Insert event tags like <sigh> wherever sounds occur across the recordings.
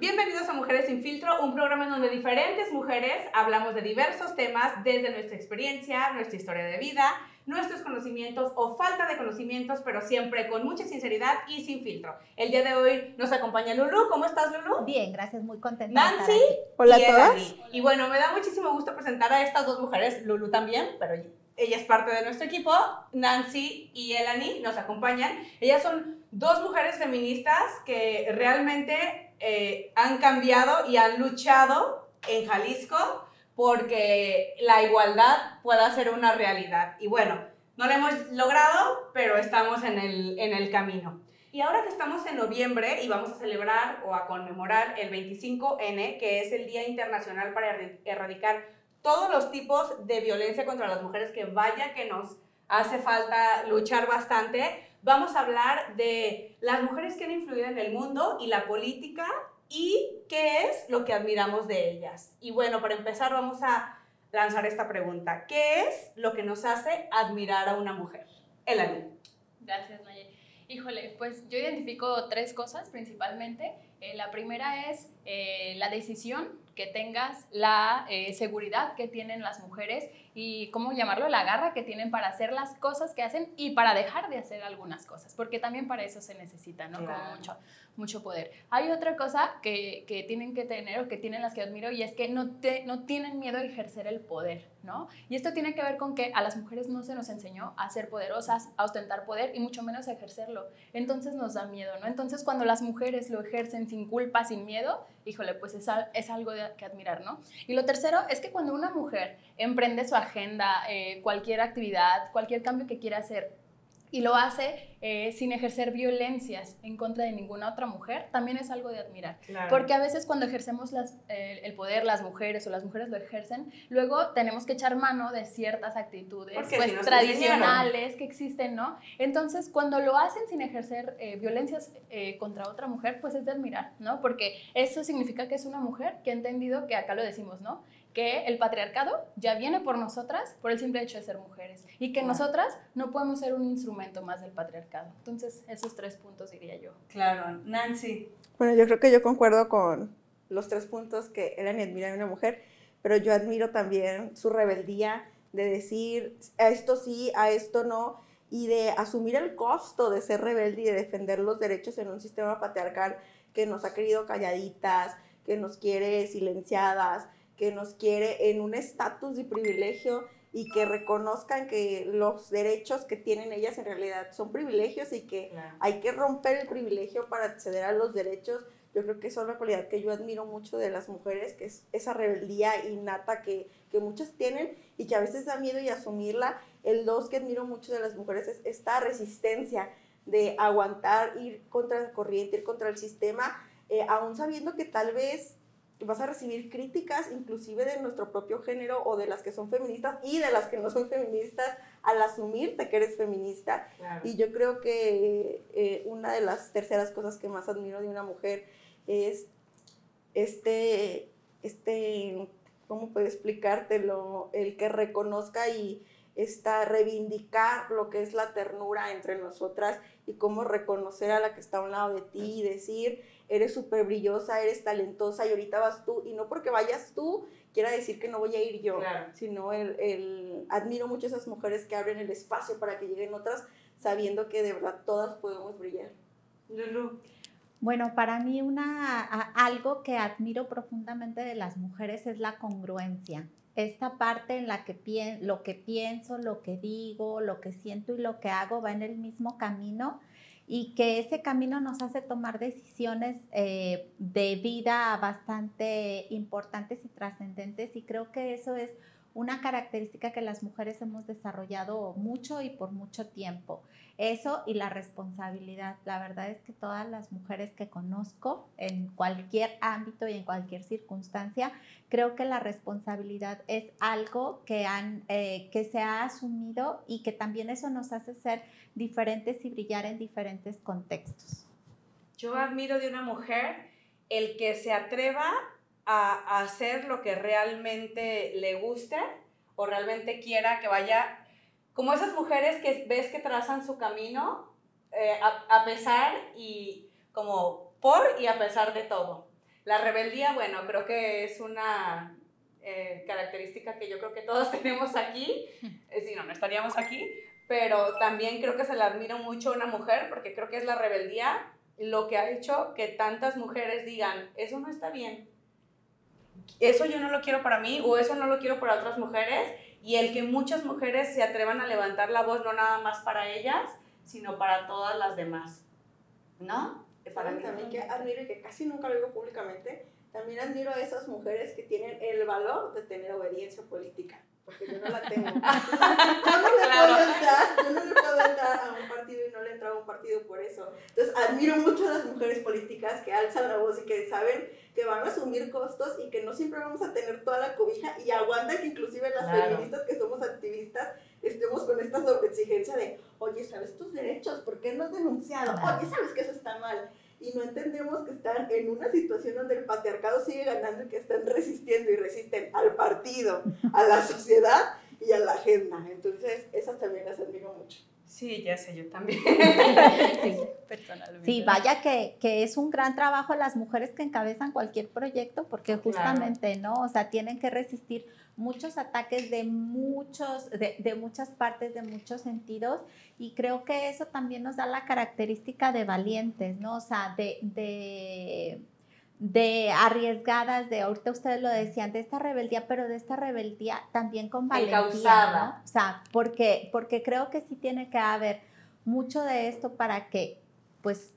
Bienvenidos a Mujeres sin Filtro, un programa en donde diferentes mujeres hablamos de diversos temas desde nuestra experiencia, nuestra historia de vida, nuestros conocimientos o falta de conocimientos, pero siempre con mucha sinceridad y sin filtro. El día de hoy nos acompaña Lulu. ¿Cómo estás, Lulu? Bien, gracias, muy contenta. Nancy. Hola y a todas. Y bueno, me da muchísimo gusto presentar a estas dos mujeres, Lulu también, pero ella es parte de nuestro equipo. Nancy y Elani nos acompañan. Ellas son dos mujeres feministas que realmente eh, han cambiado y han luchado en Jalisco porque la igualdad pueda ser una realidad. Y bueno, no lo hemos logrado, pero estamos en el, en el camino. Y ahora que estamos en noviembre y vamos a celebrar o a conmemorar el 25N, que es el Día Internacional para erradicar todos los tipos de violencia contra las mujeres, que vaya que nos hace falta luchar bastante, vamos a hablar de las mujeres que han influido en el mundo y la política y qué es lo que admiramos de ellas. Y bueno, para empezar vamos a lanzar esta pregunta. ¿Qué es lo que nos hace admirar a una mujer? Elani. Gracias, Nayeli. Híjole, pues yo identifico tres cosas principalmente. Eh, la primera es eh, la decisión que tengas, la eh, seguridad que tienen las mujeres y, ¿cómo llamarlo? La garra que tienen para hacer las cosas que hacen y para dejar de hacer algunas cosas, porque también para eso se necesita, ¿no? Claro. Como mucho, mucho poder. Hay otra cosa que, que tienen que tener o que tienen las que admiro y es que no, te, no tienen miedo a ejercer el poder, ¿no? Y esto tiene que ver con que a las mujeres no se nos enseñó a ser poderosas, a ostentar poder y mucho menos a ejercerlo. Entonces nos da miedo, ¿no? Entonces cuando las mujeres lo ejercen sin culpa, sin miedo, híjole, pues es, es algo de- que admirar, ¿no? Y lo tercero es que cuando una mujer emprende su agenda, eh, cualquier actividad, cualquier cambio que quiera hacer, y lo hace eh, sin ejercer violencias en contra de ninguna otra mujer, también es algo de admirar. Porque a veces cuando ejercemos las, eh, el poder, las mujeres o las mujeres lo ejercen, luego tenemos que echar mano de ciertas actitudes pues, si tradicionales que existen, ¿no? Entonces, cuando lo hacen sin ejercer violencias contra otra mujer, pues es de admirar, ¿no? Porque eso significa que es una mujer que ha entendido que acá lo decimos, ¿no? Que el patriarcado ya viene por nosotras por el simple hecho de ser mujeres y que Claro. nosotras no podemos ser un instrumento más del patriarcado. Entonces, esos tres puntos diría yo. Claro, Nancy. Bueno, yo creo que yo concuerdo con los tres puntos que Elani admira de una mujer, pero yo admiro también su rebeldía de decir a esto sí, a esto no, y de asumir el costo de ser rebelde y de defender los derechos en un sistema patriarcal que nos ha querido calladitas, que nos quiere silenciadas, que nos quiere en un estatus de privilegio y que reconozcan que los derechos que tienen ellas en realidad son privilegios y que hay que romper el privilegio para acceder a los derechos. Yo creo que esa es una cualidad que yo admiro mucho de las mujeres, que es esa rebeldía innata que, que muchas tienen y que a veces da miedo y asumirla. El dos que admiro mucho de las mujeres es esta resistencia de aguantar, ir contra la corriente, ir contra el sistema, eh, aún sabiendo que tal vez vas a recibir críticas inclusive de nuestro propio género o de las que son feministas y de las que no son feministas al asumirte que eres feminista. Claro. Y yo creo que eh, una de las terceras cosas que más admiro de una mujer es este, este, ¿cómo puedo explicártelo? El que reconozca y esta, reivindicar lo que es la ternura entre nosotras y cómo reconocer a la que está a un lado de ti y decir, eres súper brillosa, eres talentosa y ahorita vas tú. Y no porque vayas tú, quiera decir que no voy a ir yo, Claro. sino el, el- admiro mucho a esas mujeres que abren el espacio para que lleguen otras sabiendo que de verdad todas podemos brillar. Lulu. Bueno, para mí una, a- algo que admiro profundamente de las mujeres es la congruencia. Esta parte en la que pien- lo que pienso, lo que digo, lo que siento y lo que hago va en el mismo camino y que ese camino nos hace tomar decisiones eh, de vida bastante importantes y trascendentes y creo que eso es una característica que las mujeres hemos desarrollado mucho y por mucho tiempo. Eso y la responsabilidad. La verdad es que todas las mujeres que conozco en cualquier ámbito y en cualquier circunstancia, creo que la responsabilidad es algo que, han, eh, que se ha asumido y que también eso nos hace ser diferentes y brillar en diferentes contextos. Yo admiro de una mujer el que se atreva a, hacer lo que realmente le guste o realmente quiera que vaya, como esas mujeres que ves que trazan su camino eh, a, pesar y como por y a pesar de todo. La rebeldía, bueno, creo que es una eh, característica que yo creo que todos <laughs> tenemos aquí, eh, si no, no estaríamos aquí, pero también creo que se le admira mucho una mujer porque creo que es la rebeldía lo que ha hecho que tantas mujeres digan, eso no está bien, eso yo no lo quiero para mí o eso no lo quiero para otras mujeres y el que muchas mujeres se atrevan a levantar la voz no nada más para ellas, sino para todas las demás. ¿No? Para mí también que admiro y que casi nunca lo digo públicamente, también admiro a esas mujeres que tienen el valor de tener obediencia política porque yo no la tengo. <laughs> yo, no le puedo entrar, yo no le puedo entrar a un partido y no le entro a un partido por eso. Entonces, admiro mucho a las mujeres políticas que alzan la voz y que saben que van a asumir costos y que no siempre vamos a tener toda la cobija y aguantan que inclusive las feministas que somos activistas estemos con esta sobreexigencia de, oye, ¿sabes tus derechos? ¿Por qué no has denunciado? Oye, ¿sabes que eso está mal? Y no entendemos que están en una situación donde el patriarcado sigue ganando y que están resistiendo y resisten al partido, a la sociedad y a la agenda. Entonces, esas también las admiro mucho. Sí, ya sé, yo también. <laughs> sí, sí, vaya que, que, es un gran trabajo las mujeres que encabezan cualquier proyecto, porque justamente, ¿no? O sea, tienen que resistir muchos ataques de, muchos, de, de, muchas partes, de muchos sentidos, y creo que eso también nos da la característica de valientes, ¿no? O sea, de, de, de arriesgadas, de ahorita ustedes lo decían, de esta rebeldía, pero de esta rebeldía también con valentía, ¿no? O sea, porque, porque creo que sí tiene que haber mucho de esto para que, pues,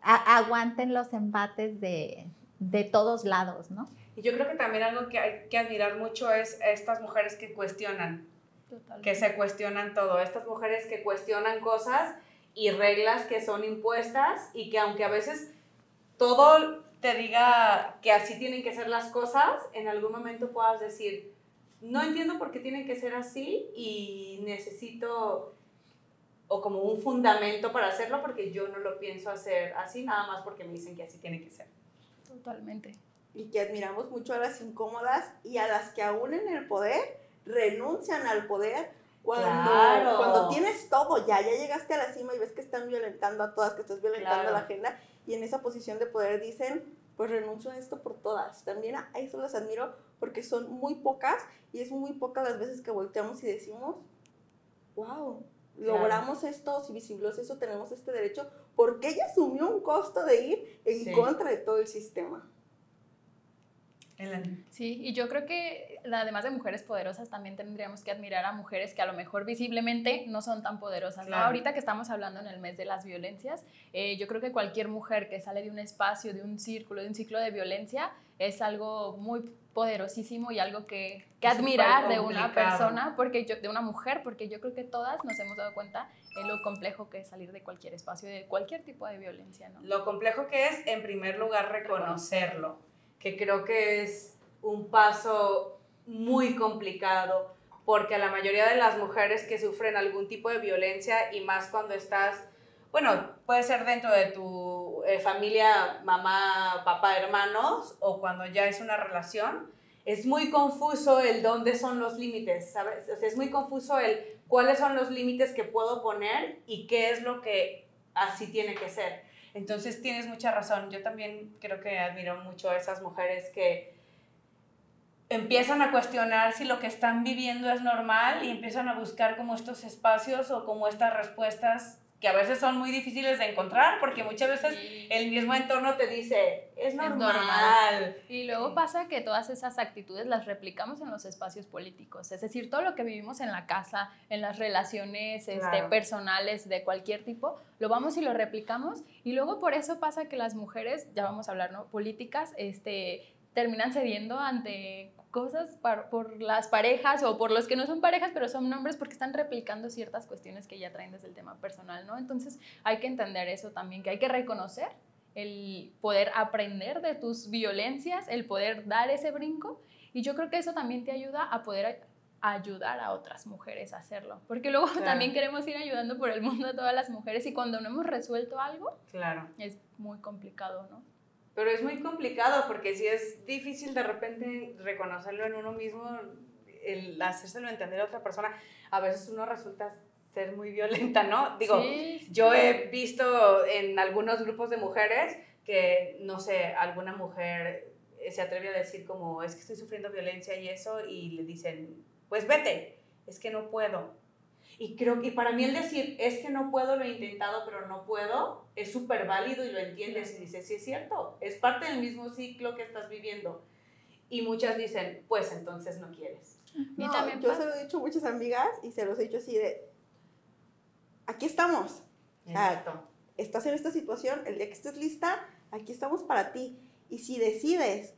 aguanten los embates de, de todos lados, ¿no? Y yo creo que también algo que hay que admirar mucho es estas mujeres que cuestionan, que se cuestionan todo, estas mujeres que cuestionan cosas y reglas que son impuestas y que aunque a veces todo te diga que así tienen que ser las cosas, en algún momento puedas decir, no entiendo por qué tienen que ser así y necesito o como un fundamento para hacerlo porque yo no lo pienso hacer así nada más porque me dicen que así tiene que ser. Totalmente y que admiramos mucho a las incómodas y a las que aún en el poder renuncian al poder cuando, cuando tienes todo ya, ya llegaste a la cima y ves que están violentando a todas, que estás violentando la agenda y en esa posición de poder dicen, pues renuncio a esto por todas. También a eso las admiro porque son muy pocas y es muy pocas las veces que volteamos y decimos, wow, logramos esto, si visibles eso, tenemos este derecho, porque ella asumió un costo de ir en contra de todo el sistema. Sí, y yo creo que además de mujeres poderosas, también tendríamos que admirar a mujeres que a lo mejor visiblemente no son tan poderosas. Ahorita que estamos hablando en el mes de las violencias, eh, yo creo que cualquier mujer que sale de un espacio, de un círculo, de un ciclo de violencia, es algo muy poderosísimo y algo que, que admirar de una persona, porque yo, de una mujer, porque yo creo que todas nos hemos dado cuenta de lo complejo que es salir de cualquier espacio, de cualquier tipo de violencia. ¿no? Lo complejo que es, en primer lugar, reconocerlo que creo que es un paso muy complicado porque la mayoría de las mujeres que sufren algún tipo de violencia y más cuando estás, bueno, puede ser dentro de tu eh, familia, mamá, papá, hermanos o cuando ya es una relación, es muy confuso el dónde son los límites, ¿sabes? es muy confuso el cuáles son los límites que puedo poner y qué es lo que así tiene que ser. Entonces tienes mucha razón. Yo también creo que admiro mucho a esas mujeres que empiezan a cuestionar si lo que están viviendo es normal y empiezan a buscar como estos espacios o como estas respuestas que a veces son muy difíciles de encontrar porque muchas veces el mismo entorno te dice, es normal. Y luego pasa que todas esas actitudes las replicamos en los espacios políticos, es decir, todo lo que vivimos en la casa, en las relaciones este, personales de cualquier tipo, lo vamos y lo replicamos y luego por eso pasa que las mujeres, ya vamos a hablar, ¿no? Políticas, este, terminan cediendo ante cosas por las parejas o por los que no son parejas, pero son nombres porque están replicando ciertas cuestiones que ya traen desde el tema personal, ¿no? Entonces hay que entender eso también, que hay que reconocer el poder aprender de tus violencias, el poder dar ese brinco y yo creo que eso también te ayuda a poder ayudar a otras mujeres a hacerlo, porque luego también queremos ir ayudando por el mundo a todas las mujeres y cuando no hemos resuelto algo, claro. es muy complicado, ¿no? Pero es muy complicado porque si es difícil de repente reconocerlo en uno mismo, el hacérselo entender a otra persona, a veces uno resulta ser muy violenta, ¿no? Digo, Sí, yo he visto en algunos grupos de mujeres que, no sé, alguna mujer se atreve a decir como, es que estoy sufriendo violencia y eso, y le dicen, pues vete, es que no puedo. Y creo que para mí el decir, es que no puedo, lo he intentado, pero no puedo, es súper válido y lo entiendes y dices, sí es cierto, es parte del mismo ciclo que estás viviendo. Y muchas dicen, pues entonces no quieres. Y No, también yo se lo he dicho a muchas amigas y se los he dicho así de, aquí estamos, Exacto. estás en esta situación, el día que estés lista, aquí estamos para ti. Y si decides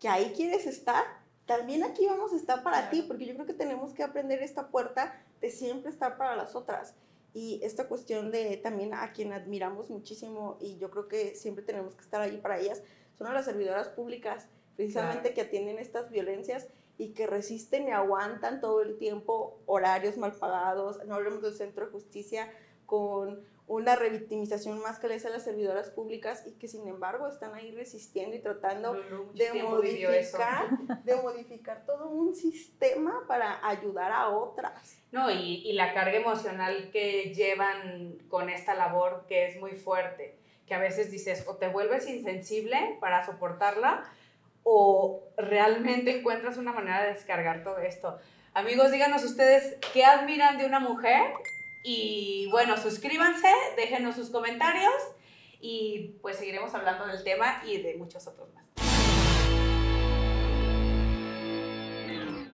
que ahí quieres estar, también aquí vamos a estar para Claro. ti, porque yo creo que tenemos que aprender esta puerta de siempre estar para las otras. Y esta cuestión de también a quien admiramos muchísimo y yo creo que siempre tenemos que estar ahí para ellas, son a las servidoras públicas, precisamente que atienden estas violencias y que resisten y aguantan todo el tiempo horarios mal pagados, no hablemos del centro de justicia con una revictimización más que le hace a las servidoras públicas y que sin embargo están ahí resistiendo y tratando mucho de modificar, <laughs> de modificar todo un sistema para ayudar a otras. No, y, y la carga emocional que llevan con esta labor que es muy fuerte, que a veces dices o te vuelves insensible para soportarla o realmente encuentras una manera de descargar todo esto. Amigos, díganos ustedes qué admiran de una mujer y bueno, suscríbanse, déjenos sus comentarios y pues seguiremos hablando del tema y de muchos otros más.